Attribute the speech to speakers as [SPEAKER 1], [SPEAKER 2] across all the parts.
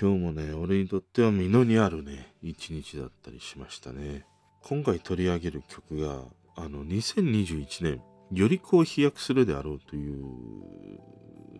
[SPEAKER 1] 今日もね、俺にとっては実のあるね、一日だったりしましたね。今回取り上げる曲が、あの、2021年、よりこう飛躍するであろうという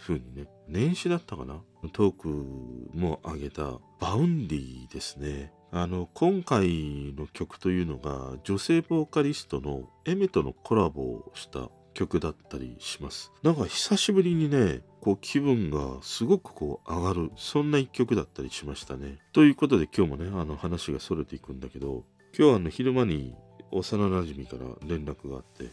[SPEAKER 1] 風にね、年始だったかな？トークも上げた Vaundyですね。あの、今回の曲というのが、女性ボーカリストの Aimerとのコラボをした曲だったりします。なんか久しぶりにね、こう気分がすごくこう上がる、そんな一曲だったりしましたね。ということで今日もね、あの話がそれていくんだけど、今日はあの昼間に幼馴染から連絡があって、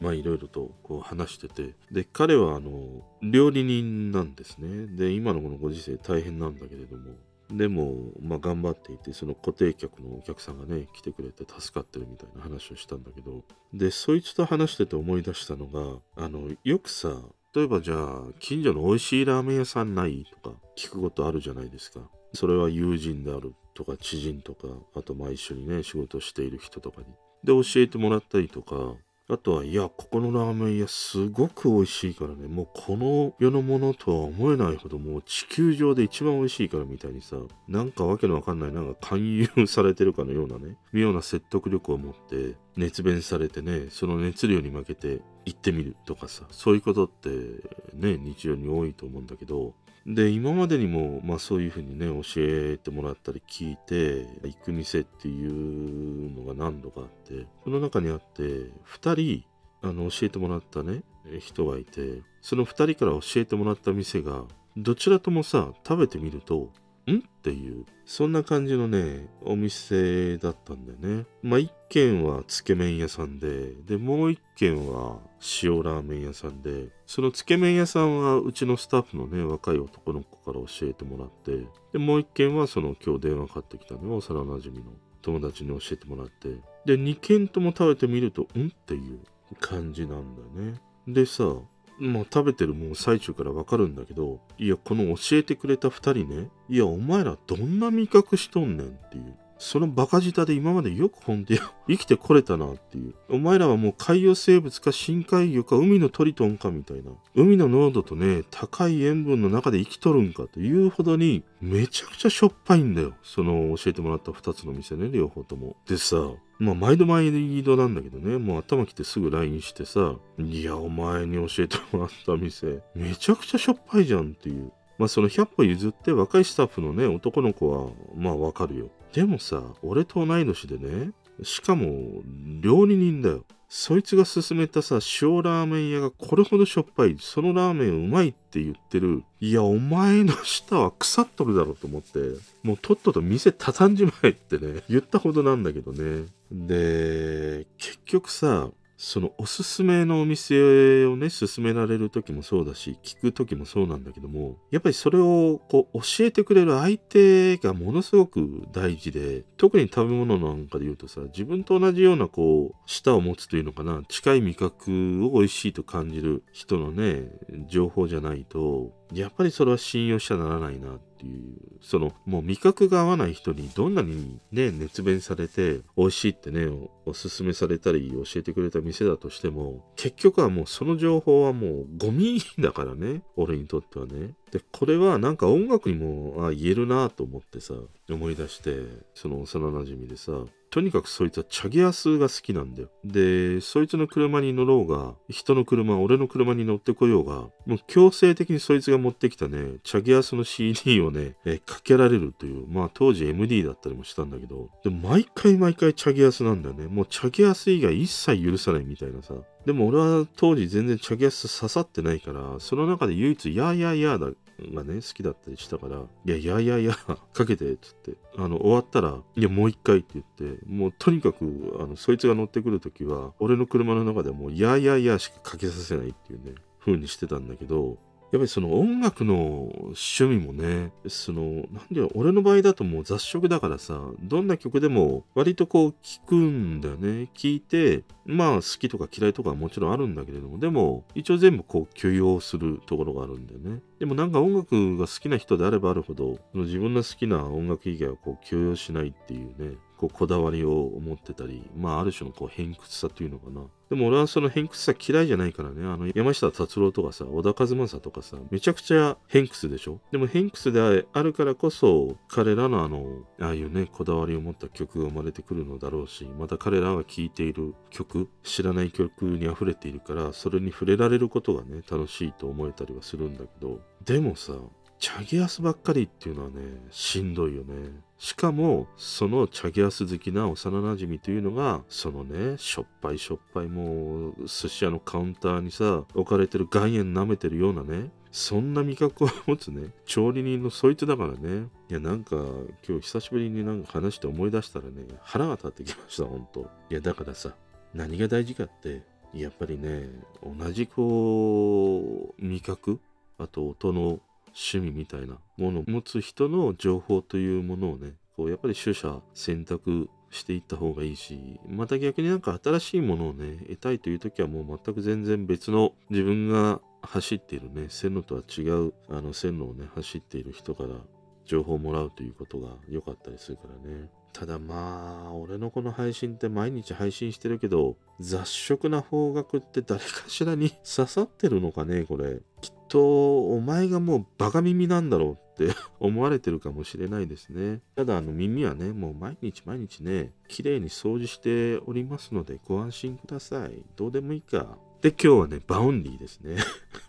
[SPEAKER 1] まあいろいろとこう話してて、で、彼はあの、料理人なんですね。で、今のこのご時世大変なんだけれども、でも、まあ、頑張っていて、その固定客のお客さんがね、来てくれて助かってるみたいな話をしたんだけど、で、そいつと話してて思い出したのが、あの、よくさ、例えばじゃあ、近所の美味しいラーメン屋さんないとか聞くことあるじゃないですか。それは友人であるとか、知人とか、あとまあ一緒にね、仕事している人とかに。で、教えてもらったりとか、あとは、いや、ここのラーメン屋すごく美味しいからね、もうこの世のものとは思えないほどもう地球上で一番美味しいからみたいにさ、なんかわけのわかんない、なんか勧誘されてるかのようなね、妙な説得力を持って熱弁されてね、その熱量に負けて行ってみるとかさ、そういうことってね、日常に多いと思うんだけど、で、今までにも、まあそういうふうにね、教えてもらったり聞いて、行く店っていうのが何度かあって、その中にあって、2人、あの、教えてもらったね、人がいて、その2人から教えてもらった店が、どちらともさ、食べてみると、ん？っていう、そんな感じのね、お店だったんだよね。まあ、一軒はつけ麺屋さんで、で、もう一軒は塩ラーメン屋さんで、そのつけ麺屋さんはうちのスタッフのね、若い男の子から教えてもらって、で、もう一軒はその今日電話かかってきたね、幼馴染の。友達に教えてもらって、で、二軒とも食べてみると、ん？っていう感じなんだよね。でさ、もう食べてるもう最中からわかるんだけど、いや、この教えてくれた2人ね、いや、お前らどんな味覚しとんねんっていう。そのバカ舌で今までよくほんとや生きてこれたなっていう。お前らはもう海洋生物か深海魚か海のトリトンかみたいな。海の濃度とね、高い塩分の中で生きとるんかというほどに、めちゃくちゃしょっぱいんだよ。その教えてもらった二つの店ね、両方とも。でさ、まあ、毎度毎度なんだけどね、もう頭きてすぐ LINE してさ、いや、お前に教えてもらった店、めちゃくちゃしょっぱいじゃんっていう。まあ、その100歩譲って若いスタッフのね、男の子は、まあわかるよ。でもさ、俺と同い年でね、しかも、料理人だよ。そいつが勧めたさ、塩ラーメン屋がこれほどしょっぱい、そのラーメンうまいって言ってる。いや、お前の舌は腐っとるだろうと思って、もうとっとと店畳んじまえってね、言ったほどなんだけどね。で、結局さ、そのおすすめのお店をね、勧められる時もそうだし、聞く時もそうなんだけども、やっぱりそれをこう教えてくれる相手がものすごく大事で、特に食べ物なんかで言うとさ、自分と同じようなこう、舌を持つというのかな、近い味覚を美味しいと感じる人のね、情報じゃないと、やっぱりそれは信用しちゃならないなっていう、そのもう味覚が合わない人にどんなにね、熱弁されて美味しいってね、おおすすめされたり教えてくれた店だとしても、結局はもうその情報はもうゴミだからね、俺にとってはね。で、これはなんか音楽にもあ言えるなと思ってさ、思い出して、その幼なじみでさ、とにかくそいつはチャゲアスが好きなんだよ。で、そいつの車に乗ろうが、人の車、俺の車に乗ってこようが、もう強制的にそいつが持ってきたね、チャゲアスの CD をね、えかけられるという、まあ当時 MD だったりもしたんだけど、で毎回毎回チャゲアスなんだよね。もうチャゲアス以外一切許さないみたいなさ。でも俺は当時全然チャゲアス刺さってないから、その中で唯一、やーやーやーだ、がね好きだったりしたから「いやいやいやいや かけて」っつって。あの終わったら「いやもう一回」って言ってもうとにかくあのそいつが乗ってくる時は俺の車の中でもう「いやいやいや」しかかけさせないっていうね風にしてたんだけどやっぱりその音楽の趣味もね、その、なんで俺の場合だともう雑食だからさ、どんな曲でも割とこう聴くんだよね。聴いて、まあ好きとか嫌いとかはもちろんあるんだけれども、でも一応全部こう許容するところがあるんだよね。でもなんか音楽が好きな人であればあるほど、自分の好きな音楽以外はこう許容しないっていうね、こうこだわりを持ってたり、まあある種のこう偏屈さというのかな。でも俺はその偏屈さ嫌いじゃないからね、あの山下達郎とかさ、小田和正とかさ、めちゃくちゃ偏屈でしょ？でも偏屈であるからこそ、彼らのあの、ああいうね、こだわりを持った曲が生まれてくるのだろうし、また彼らが聴いている曲、知らない曲に溢れているから、それに触れられることがね、楽しいと思えたりはするんだけど、でもさ、チャゲアスばっかりっていうのはね、しんどいよね。しかも、そのチャゲアス好きな幼馴染というのが、そのね、しょっぱいしょっぱいもう、寿司屋のカウンターにさ、置かれてる岩塩舐めてるようなね、そんな味覚を持つね、調理人のそいつだからね。いや、なんか、今日久しぶりになんか話して思い出したらね、腹が立ってきました、ほんと。いや、だからさ、何が大事かって、やっぱりね、同じこう、味覚、あと音の趣味みたいなものを持つ人の情報というものをね、こうやっぱり取捨選択していった方がいいし、また逆になんか新しいものをね、得たいという時はもう全く全然別の自分が走っているね、線路とは違うあの線路をね、走っている人から情報をもらうということが良かったりするからね。ただまあ、俺のこの配信って毎日配信してるけど、雑食な方角って誰かしらに刺さってるのかね、これ。きっとと、お前がもうバカ耳なんだろうって 思われてるかもしれないですね。ただ、あの耳はね、もう毎日毎日ね、綺麗に掃除しておりますので、ご安心ください。どうでもいいか。で、今日はね、 Vaundyですね。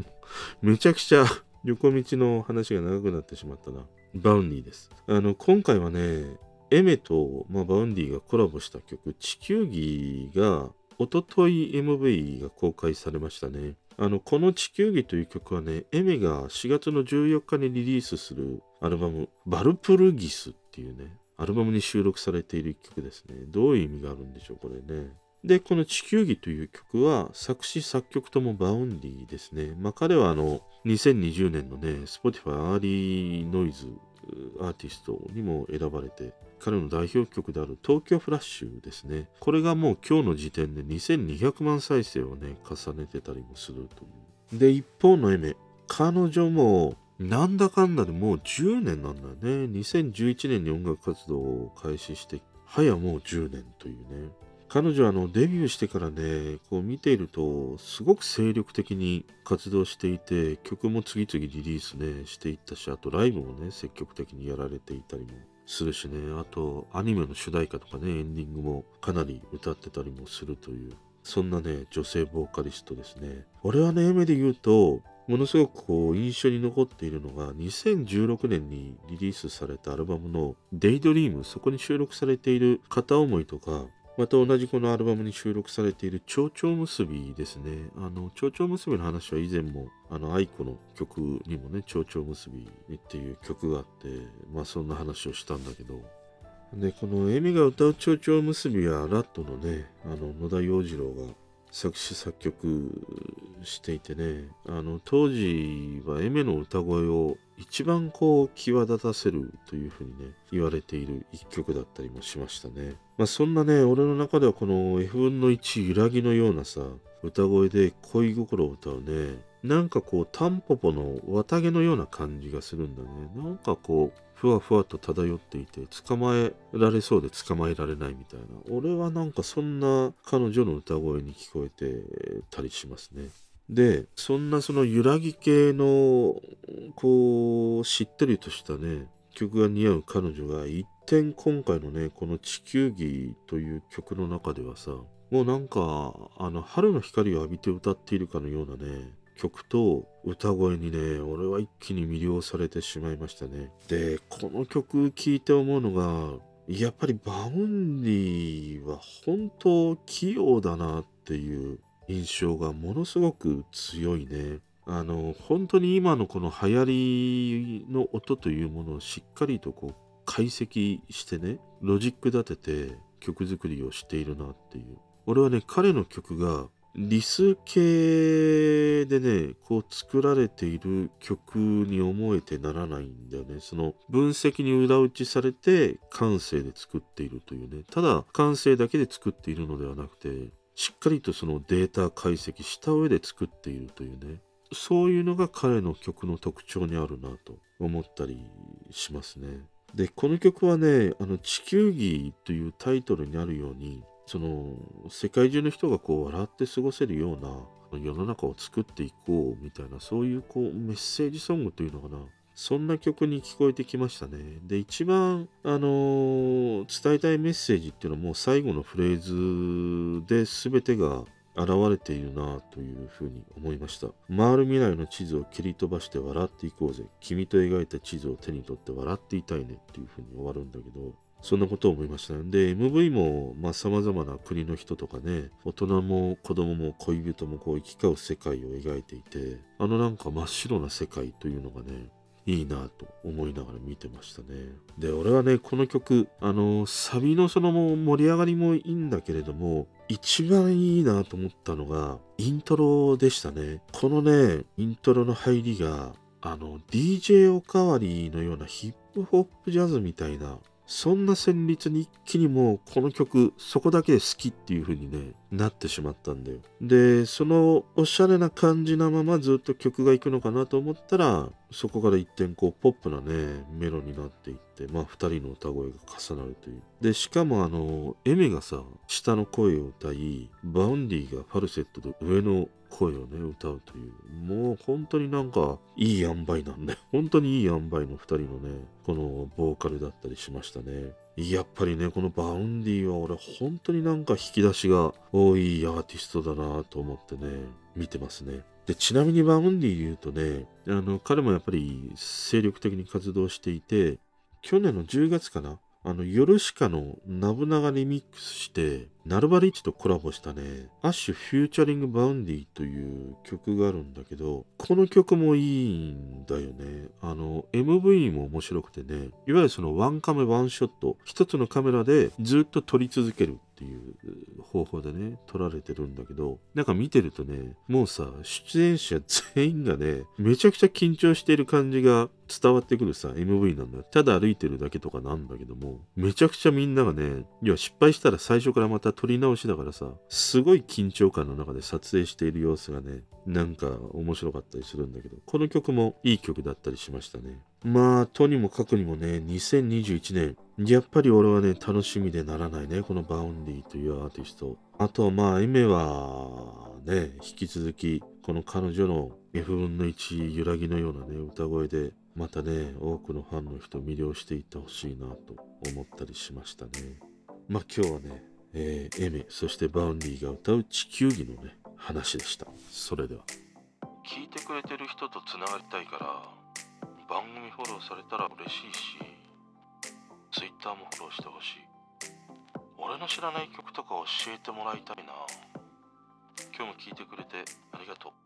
[SPEAKER 1] めちゃくちゃ横道の話が長くなってしまったな。 Vaundyです。あの、今回はね、 Aimerと、まあ、 Vaundyがコラボした曲、地球儀が、おととい MV が公開されましたね。あの、この地球儀という曲はね、 Aimerが4月の14日にリリースするアルバム、 Walpurgisっていうね、アルバムに収録されている一曲ですね。どういう意味があるんでしょう、これね。で、この地球儀という曲は作詞作曲とも Vaundyですね。まあ彼はあの2020年のね、Spotify Early Noise アーティストにも選ばれて、彼の代表曲である東京フラッシュですね。これがもう今日の時点で2200万再生をね、重ねてたりもするという。で、一方の Aimer、彼女もなんだかんだでもう10年なんだよね。2011年に音楽活動を開始して、早もう10年というね。彼女はのデビューしてからね、こう見ていると、すごく精力的に活動していて、曲も次々リリースね、していったし、あとライブもね、積極的にやられていたりもするしね、あとアニメの主題歌とかね、エンディングもかなり歌ってたりもするという、そんなね、女性ボーカリストですね。俺はね、目で言うと、ものすごくこう印象に残っているのが2016年にリリースされたアルバムの「デイドリームそこに収録されている片思いとかまた同じこのアルバムに収録されている蝶々結びですね。あの、蝶々結びの話は以前も、あの、愛子の曲にもね、蝶々結びっていう曲があって、まあそんな話をしたんだけど、で、このエミが歌う蝶々結びはラットのね、あの、野田洋次郎が作詞作曲していてね、あの、当時はエメの歌声を一番こう際立たせるというふうにね言われている一曲だったりもしましたね。まあそんなね俺の中ではこの F 分の1揺らぎのようなさ歌声で恋心を歌うねなんかこうタンポポの綿毛のような感じがするんだね。なんかこうふわふわと漂っていて捕まえられそうで捕まえられないみたいな。俺はなんかそんな彼女の歌声に聞こえてたりしますね。で、そんなその揺らぎ系の、こう、しっとりとしたね、曲が似合う彼女が一点今回のね、この地球儀という曲の中ではさ、もうなんか、あの、春の光を浴びて歌っているかのようなね、曲と歌声にね、俺は一気に魅了されてしまいましたね。で、この曲聴いて思うのが、やっぱり Vaundyは本当器用だなっていう印象がものすごく強いね。あの本当に今のこの流行りの音というものをしっかりとこう解析してねロジック立てて曲作りをしているなっていう俺はね彼の曲がリス系でねこう作られている曲に思えてならないんだよね。その分析に裏打ちされて感性で作っているというね。ただ感性だけで作っているのではなくてしっかりとそのデータ解析した上で作っているというね。そういうのが彼の曲の特徴にあるなと思ったりしますね。で、この曲はね、あの地球儀というタイトルにあるように、その世界中の人がこう笑って過ごせるような世の中を作っていこうみたいなそういうこうメッセージソングというのかなそんな曲に聞こえてきましたね。で、一番、あのー伝えたいメッセージっていうのはもう最後のフレーズで全てが現れているなというふうに思いました。回る未来の地図を切り飛ばして笑っていこうぜ。君と描いた地図を手に取って笑っていたいねっていうふうに終わるんだけど、そんなことを思いました。で、MV も、まあ、様々な国の人とかね、大人も子供も恋人もこう行き交う世界を描いていて、あのなんか真っ白な世界というのがね、いいなと思いながら見てましたね。で、俺はね、この曲、あの、サビのその盛り上がりもいいんだけれども、一番いいなと思ったのが、イントロでしたね。このね、イントロの入りが、あの、DJ おかわりのようなヒップホップジャズみたいな、そんな旋律に一気にもうこの曲そこだけで好きっていう風にねなってしまったんだよ。でそのおしゃれな感じなままずっと曲がいくのかなと思ったらそこから一転こうポップなねメロになっていってまあ二人の歌声が重なるという。でしかもあの Aimerがさ下の声を歌い Vaundyがファルセットで上の声をね歌うという。もう本当になんかいい塩梅なんだよ 本当にいい塩梅の二人のねこのボーカルだったりしましたね。やっぱりねこの Vaundyは俺本当になんか引き出しが多いアーティストだなと思ってね見てますね。でちなみに Vaundy言うとねあの彼もやっぱり精力的に活動していて去年の10月かなあの、ヨルシカの n-bunaがリミックスして、 Nulbarichとコラボしたね、 ASH featuring Vaundy という曲があるんだけど、この曲もいいんだよね。あの、MV も面白くてね、いわゆるそのワンカメワンショット、一つのカメラでずっと撮り続けるっていう方法でね、撮られてるんだけど、なんか見てるとね、もうさ、出演者全員がね、めちゃくちゃ緊張している感じが伝わってくるさ、MV なんだよ。ただ歩いてるだけとかなんだけども、めちゃくちゃみんながね、いや、失敗したら最初からまた撮り直しだからさ、すごい緊張感の中で撮影している様子がね、なんか面白かったりするんだけど、この曲もいい曲だったりしましたね。まあ、とにもかくにもね、2021年、やっぱり俺はね、楽しみでならないね、この Vaundyというアーティスト。あとはまあ、 Aimerはね、引き続き、この彼女の F 分の1揺らぎのようなね、歌声で、またね、多くのファンの人を魅了していってほしいなと思ったりしましたね。まあ今日はね、えー Aimer、そして Vaundyが歌う地球儀のね、話でした。それでは。
[SPEAKER 2] 聞いてくれてる人とつながりたいから番組フォローされたら嬉しいし Twitter もフォローしてほしい。俺の知らない曲とか教えてもらいたいな。今日も聴いてくれてありがとう。